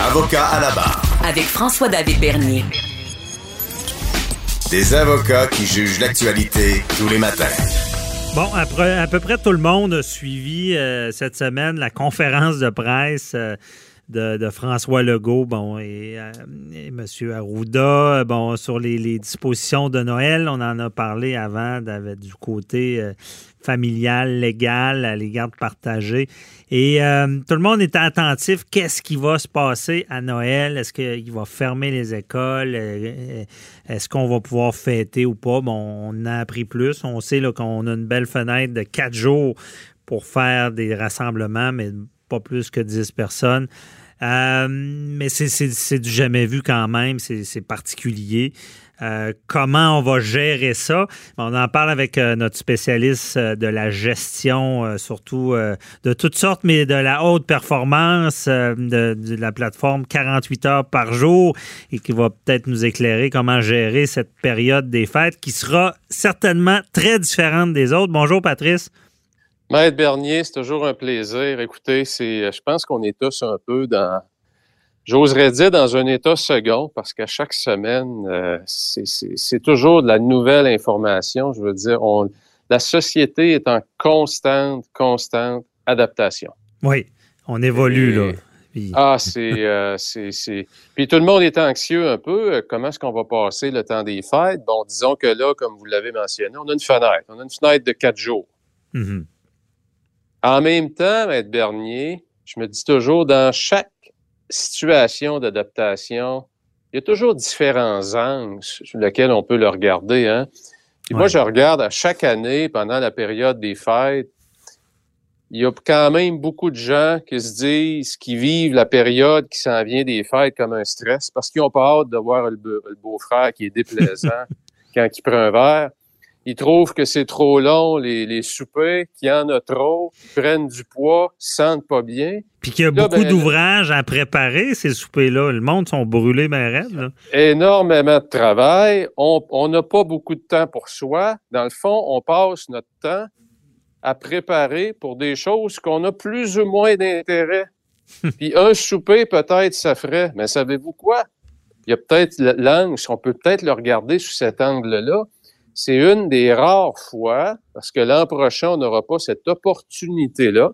Avocat à la barre. Avec François-David Bernier. Des avocats qui jugent l'actualité tous les matins. Bon, après, à peu près tout le monde a suivi euh, cette semaine la conférence de presse euh, de, François Legault bon, et, euh, M. Arruda bon, sur les, dispositions de Noël. On en a parlé avant du côté familial, légal, à les gardes partagées. Et euh, tout le monde était attentif. Qu'est-ce qui va se passer à Noël? Est-ce qu'il va fermer les écoles? Euh, est-ce qu'on va pouvoir fêter ou pas? Bon, on a appris plus. On sait qu'on a une belle fenêtre de quatre jours pour faire des rassemblements, mais pas plus que 10 personnes. Euh, mais c'est du jamais vu quand même, c'est particulier. Euh, comment on va gérer ça? On en parle avec euh, notre spécialiste de la gestion, surtout de toutes sortes, mais de la haute performance de, la plateforme 48 heures par jour et qui va peut-être nous éclairer comment gérer cette période des fêtes qui sera certainement très différente des autres. Bonjour Patrice. Maître Bernier, c'est toujours un plaisir. Écoutez, c'est, je pense qu'on est tous un peu dans J'oserais dire dans un état second parce qu'à chaque semaine, euh, c'est toujours de la nouvelle information. Je veux dire, on, la société est en constante, constante adaptation. Oui, on évolue là. Ah, euh, c'est, Puis tout le monde est anxieux un peu. Comment est-ce qu'on va passer le temps des fêtes? Bon, disons que là, comme vous l'avez mentionné, on a une fenêtre. On a une fenêtre de quatre jours. Mm-hmm. En même temps, Maître Bernier, je me dis toujours, dans chaque situation d'adaptation, il y a toujours différents angles sur lesquels on peut le regarder. Hein? Moi, je regarde à chaque année, pendant la période des fêtes, il y a quand même beaucoup de gens qui se disent, qui vivent la période qui s'en vient des fêtes comme un stress parce qu'ils ont pas hâte de voir le, beau-frère qui est déplaisant quand il prend un verre. Ils trouvent que c'est trop long, les, les soupers, qu'il y en a trop, ils prennent du poids, sentent pas bien. Puis qu'il y a beaucoup ben, d'ouvrages à préparer, ces soupers-là. Le monde sont brûlés, mais raides. Énormément de travail. On n'a pas beaucoup de temps pour soi. Dans le fond, on passe notre temps à préparer pour des choses qu'on a plus ou moins d'intérêt. Puis un souper, peut-être, ça ferait. Mais savez-vous quoi? Il y a peut-être l'angle, on peut peut-être le regarder sous cet angle-là c'est une des rares fois, parce que l'an prochain, on n'aura pas cette opportunité-là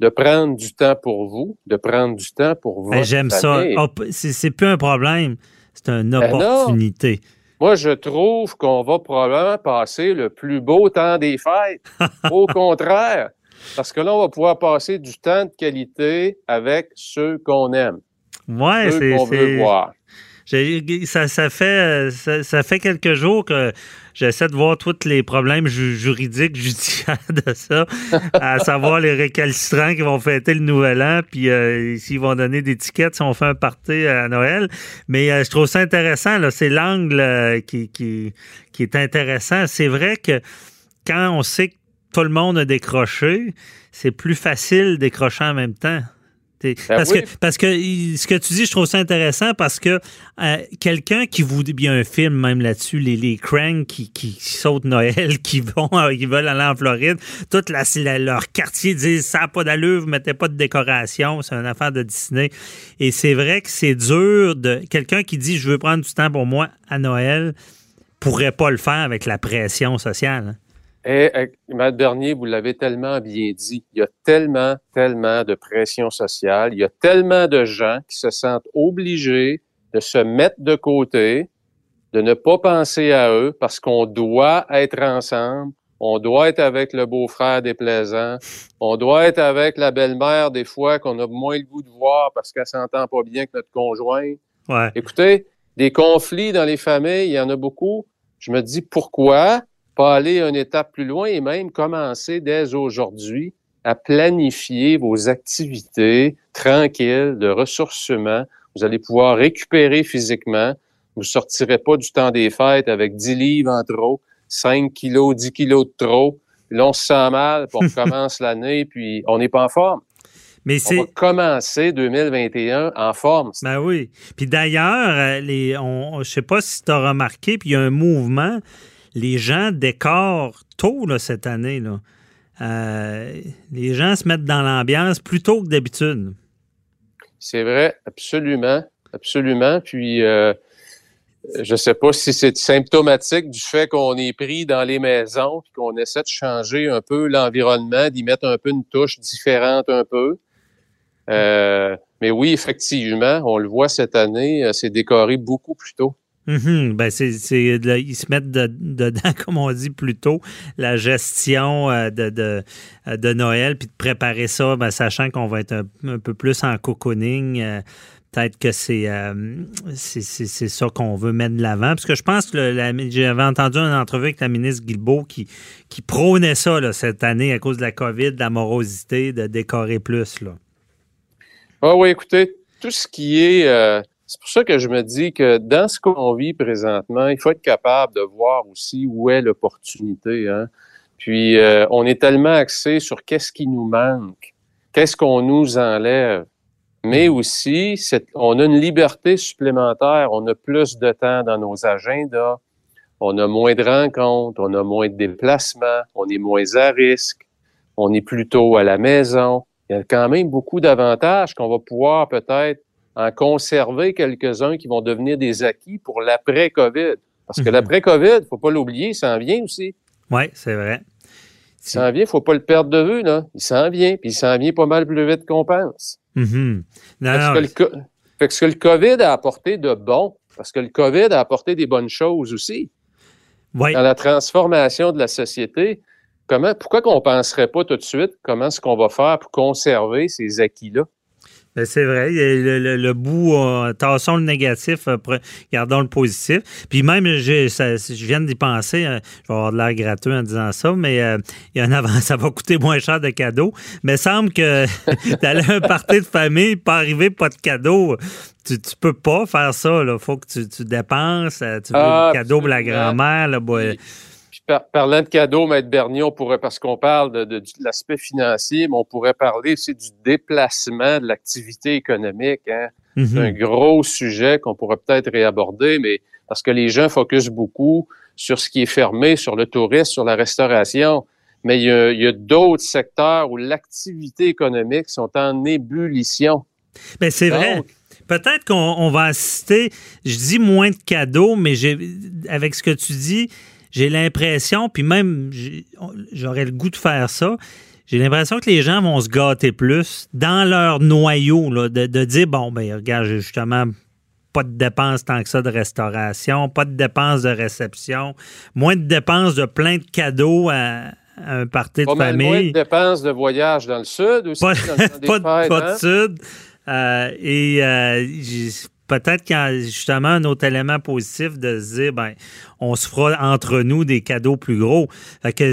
de prendre du temps pour vous, de prendre du temps pour vous. J'aime ça. C'est plus un problème, c'est une ben opportunité. Moi, je trouve qu'on va probablement passer le plus beau temps des fêtes. Au contraire, parce que là, on va pouvoir passer du temps de qualité avec ceux qu'on aime. Ouais, c'est. qu'on veut voir. Ça, ça, fait, ça, fait quelques jours que j'essaie de voir tous les problèmes juridiques, judiciaires de ça, à savoir les récalcitrants qui vont fêter le nouvel an, puis euh, s'ils vont donner des tickets si on fait un party à Noël. Mais euh, je trouve ça intéressant, c'est l'angle euh, qui, qui, qui est intéressant. C'est vrai que quand on sait que tout le monde a décroché, c'est plus facile décrocher en même temps. Ben parce, que, parce que ce que tu dis, je trouve ça intéressant parce que euh, quelqu'un qui vous. Il y a un film même là-dessus, les, les cranks qui, qui, sautent Noël, qui vont qui veulent aller en Floride. Tout la, leur quartier disent ça n'a pas d'allure, vous mettez pas de décoration, c'est une affaire de Disney. Et c'est vrai que c'est dur de. Quelqu'un qui dit je veux prendre du temps pour moi à Noël pourrait pas le faire avec la pression sociale. Et, eh, Matt Bernier, vous l'avez tellement bien dit, il y a tellement, tellement de pression sociale, il y a tellement de gens qui se sentent obligés de se mettre de côté, de ne pas penser à eux parce qu'on doit être ensemble, on doit être avec le beau-frère déplaisant, on doit être avec la belle-mère des fois qu'on a moins le goût de voir parce qu'elle s'entend pas bien que notre conjoint. Ouais. Écoutez, des conflits dans les familles, il y en a beaucoup. Je me dis pourquoi pas aller une étape plus loin et même commencer dès aujourd'hui à planifier vos activités tranquilles de ressourcement. Vous allez pouvoir récupérer physiquement. Vous sortirez pas du temps des fêtes avec 10 livres en trop, 5 kilos, 10 kilos de trop. Puis là, on se sent mal, puis on commence l'année, puis on n'est pas en forme. Mais. On va commencer 2021 en forme. Ben oui. Puis d'ailleurs, euh, les, on, je sais pas si tu as remarqué, puis il y a un mouvement les gens décorent tôt cette année. Euh, les gens se mettent dans l'ambiance plus tôt que d'habitude. C'est vrai, absolument, absolument. Puis, euh, je ne sais pas si c'est symptomatique du fait qu'on est pris dans les maisons, puis qu'on essaie de changer un peu l'environnement, d'y mettre un peu une touche différente un peu. Euh, mais oui, effectivement, on le voit cette année, c'est décoré beaucoup plus tôt. Mm ben c'est, ils se mettent dedans, comme on dit plus tôt, la gestion euh, de, de, de, Noël, puis de préparer ça, ben, sachant qu'on va être un, peu plus en cocooning. peut-être que c'est, c'est, ça qu'on veut mettre de l'avant. Parce que je pense que j'avais entendu une entrevue avec la ministre Guilbeault qui, qui prônait ça là, cette année à cause de la COVID, de la morosité, de décorer plus. Là. Ah oui, écoutez, tout ce qui est... Euh, c'est pour ça que je me dis que dans ce qu'on vit présentement, il faut être capable de voir aussi où est l'opportunité. Hein? Puis, euh, on est tellement axé sur qu'est-ce qui nous manque, qu'est-ce qu'on nous enlève. Mais aussi, on a une liberté supplémentaire, on a plus de temps dans nos agendas, on a moins de rencontres, on a moins de déplacements, on est moins à risque, on est plutôt à la maison il y a quand même beaucoup d'avantages qu'on va pouvoir peut-être en conserver quelques-uns qui vont devenir des acquis pour l'après-COVID. Parce que mhm. l'après-COVID, il faut pas l'oublier, il s'en vient aussi. Oui, c'est vrai. Il s'en vient, il faut pas le perdre de vue, là. Il s'en vient, puis il s'en vient pas mal plus vite qu'on pense. Mm fait, que ce que le COVID a apporté de bon, parce que le COVID a apporté des bonnes choses aussi. Dans la transformation de la société, Comment, pourquoi qu'on ne penserait pas tout de suite comment est-ce qu'on va faire pour conserver ces acquis-là? Ben, c'est vrai, le, le, bout, euh, tassons le négatif, euh, gardons le positif. Puis même, je viens d'y penser, euh, je vais avoir de l'air gratuit en disant ça, mais il y a ça va coûter moins cher de cadeaux. Mais il semble que d'aller à un party de famille, pas arriver, pas de cadeaux, tu, ne peux pas faire ça. Il faut que tu, dépenses, tu veux ah, cadeau pour la grand-mère. Là, parlant de cadeaux, Maître Bernier, on pourrait, parce qu'on parle de, l'aspect financier, mais on pourrait parler aussi du déplacement de l'activité économique. Hein. Mm-hmm. C'est un gros sujet qu'on pourrait peut-être réaborder, mais parce que les gens focusent beaucoup sur ce qui est fermé, sur le tourisme, sur la restauration. Mais il y a, d'autres secteurs où l'activité économique sont en ébullition. Bien, c'est vrai. Peut-être qu'on va assister, je dis moins de cadeaux, mais avec ce que tu dis, j'ai l'impression, puis même j'aurais le goût de faire ça, j'ai l'impression que les gens vont se gâter plus dans leur noyau, de, dire, bon, ben regarde, j'ai justement pas de dépenses tant que ça de restauration, pas de dépenses de réception, moins de dépenses de plein de cadeaux à, un party de famille. Moins de dépenses de voyage dans le sud aussi. Pas, de hein? sud. Euh, et euh, peut-être qu'il y a justement un autre élément positif de se dire, ben, on se fera entre nous des cadeaux plus gros.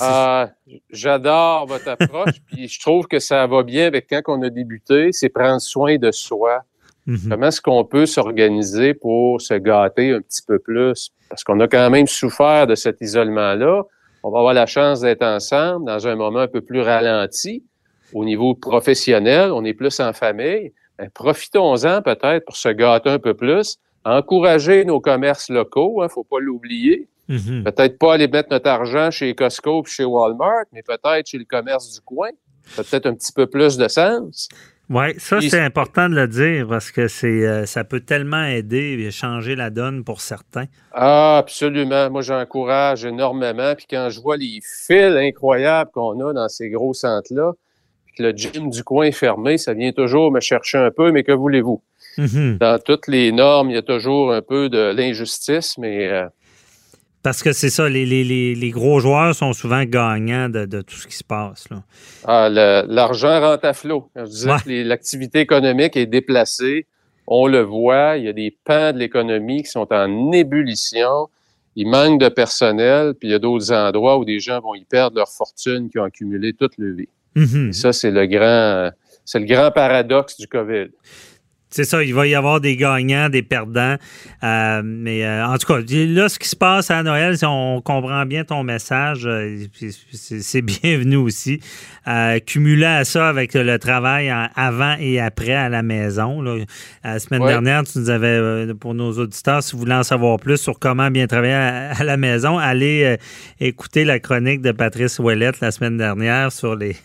Ah, j'adore votre approche, puis je trouve que ça va bien avec quand on a débuté, c'est prendre soin de soi. Mhm. Comment est-ce qu'on peut s'organiser pour se gâter un petit peu plus? Parce qu'on a quand même souffert de cet isolement-là. On va avoir la chance d'être ensemble dans un moment un peu plus ralenti. Au niveau professionnel, on est plus en famille. Ben, profitons-en peut-être pour se gâter un peu plus, encourager nos commerces locaux, il hein, ne faut pas l'oublier. Mm-hmm. Peut-être pas aller mettre notre argent chez Costco ou chez Walmart, mais peut-être chez le commerce du coin. Ça peut-être un petit peu plus de sens. Oui, ça, c'est important de le dire parce que c'est euh, ça peut tellement aider et changer la donne pour certains. Ah, absolument. Moi, j'encourage énormément. Puis quand je vois les fils incroyables qu'on a dans ces gros centres-là, le gym du coin est fermé, ça vient toujours me chercher un peu, mais que voulez-vous? Mm-hmm. Dans toutes les normes, il y a toujours un peu de l'injustice, mais... Euh, parce que c'est ça, les, gros joueurs sont souvent gagnants de, tout ce qui se passe. Là. Ah, l'argent rentre à flot. Je disais l'activité économique est déplacée. On le voit, il y a des pans de l'économie qui sont en ébullition. Il manque de personnel, puis il y a d'autres endroits où des gens vont y perdre leur fortune qui ont accumulé toute leur vie. Mhm. Ça, c'est le grand, c'est le grand paradoxe du COVID. C'est ça, il va y avoir des gagnants, des perdants. Euh, mais euh, en tout cas, là, ce qui se passe à Noël, on comprend bien ton message, euh, c'est bienvenu aussi. cumulé à ça avec le travail avant et après à la maison. La semaine dernière, tu nous avais, pour nos auditeurs, si vous voulez en savoir plus sur comment bien travailler à, la maison, allez écouter la chronique de Patrice Ouellette la semaine dernière sur les,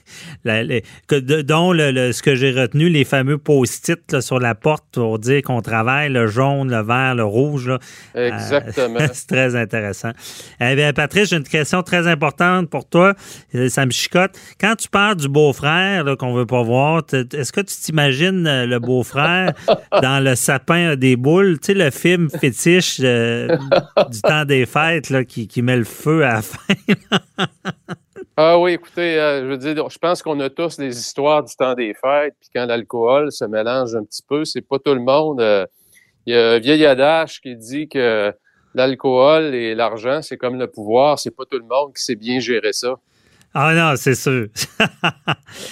dont le, ce que j'ai retenu, les fameux post-it sur la porte pour dire qu'on travaille le jaune, le vert, le rouge. Euh, Exactement. c'est très intéressant. Eh bien, Patrice, j'ai une question très importante pour toi. Euh, ça me chicote. Quand tu parles du beau-frère qu'on veut pas voir, est-ce que tu t'imagines euh, le beau-frère dans le sapin des boules? Tu sais, le film fétiche du temps des fêtes là, qui, qui met le feu à la fin. Ah oui, écoutez, euh, je veux dire, je pense qu'on a tous des histoires du temps des fêtes, puis quand l'alcool se mélange un petit peu, c'est pas tout le monde. Euh, il y a un vieil adage qui dit que l'alcool et l'argent, c'est comme le pouvoir, c'est pas tout le monde qui sait bien gérer ça. Ah non, c'est sûr.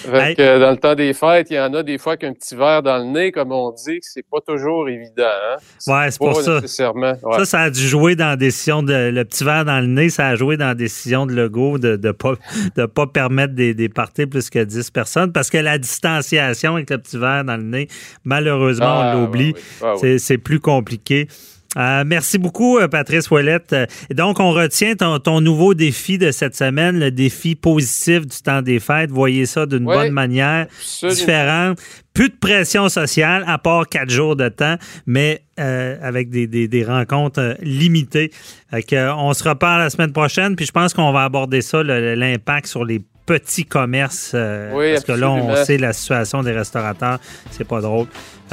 dans le temps des fêtes, il y en a des fois qu'un petit verre dans le nez, comme on dit, c'est pas toujours évident. Hein? Ouais, c'est pour ça. Ça, ça a dû jouer dans la décision de le petit verre dans le nez, ça a joué dans la décision de Legault de ne pas, de pas permettre des, des parties plus que 10 personnes parce que la distanciation avec le petit verre dans le nez, malheureusement, on ah, l'oublie. Ah, c'est plus compliqué. Euh, merci beaucoup, euh, Patrice Ouellette. Euh, donc, on retient ton, nouveau défi de cette semaine, le défi positif du temps des fêtes. Voyez ça d'une bonne manière, différente. Plus de pression sociale, à part quatre jours de temps, mais avec des, rencontres limitées. on se reparle la semaine prochaine, puis je pense qu'on va aborder ça, l'impact sur les petits commerces. parce que là, on sait la situation des restaurateurs. C'est pas drôle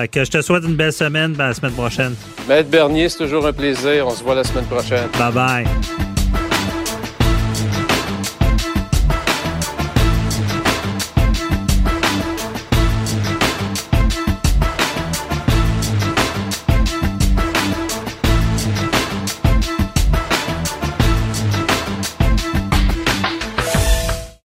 que je te souhaite une belle semaine. Ben, la semaine prochaine. Maître Bernier, c'est toujours un plaisir. On se voit la semaine prochaine. Bye bye.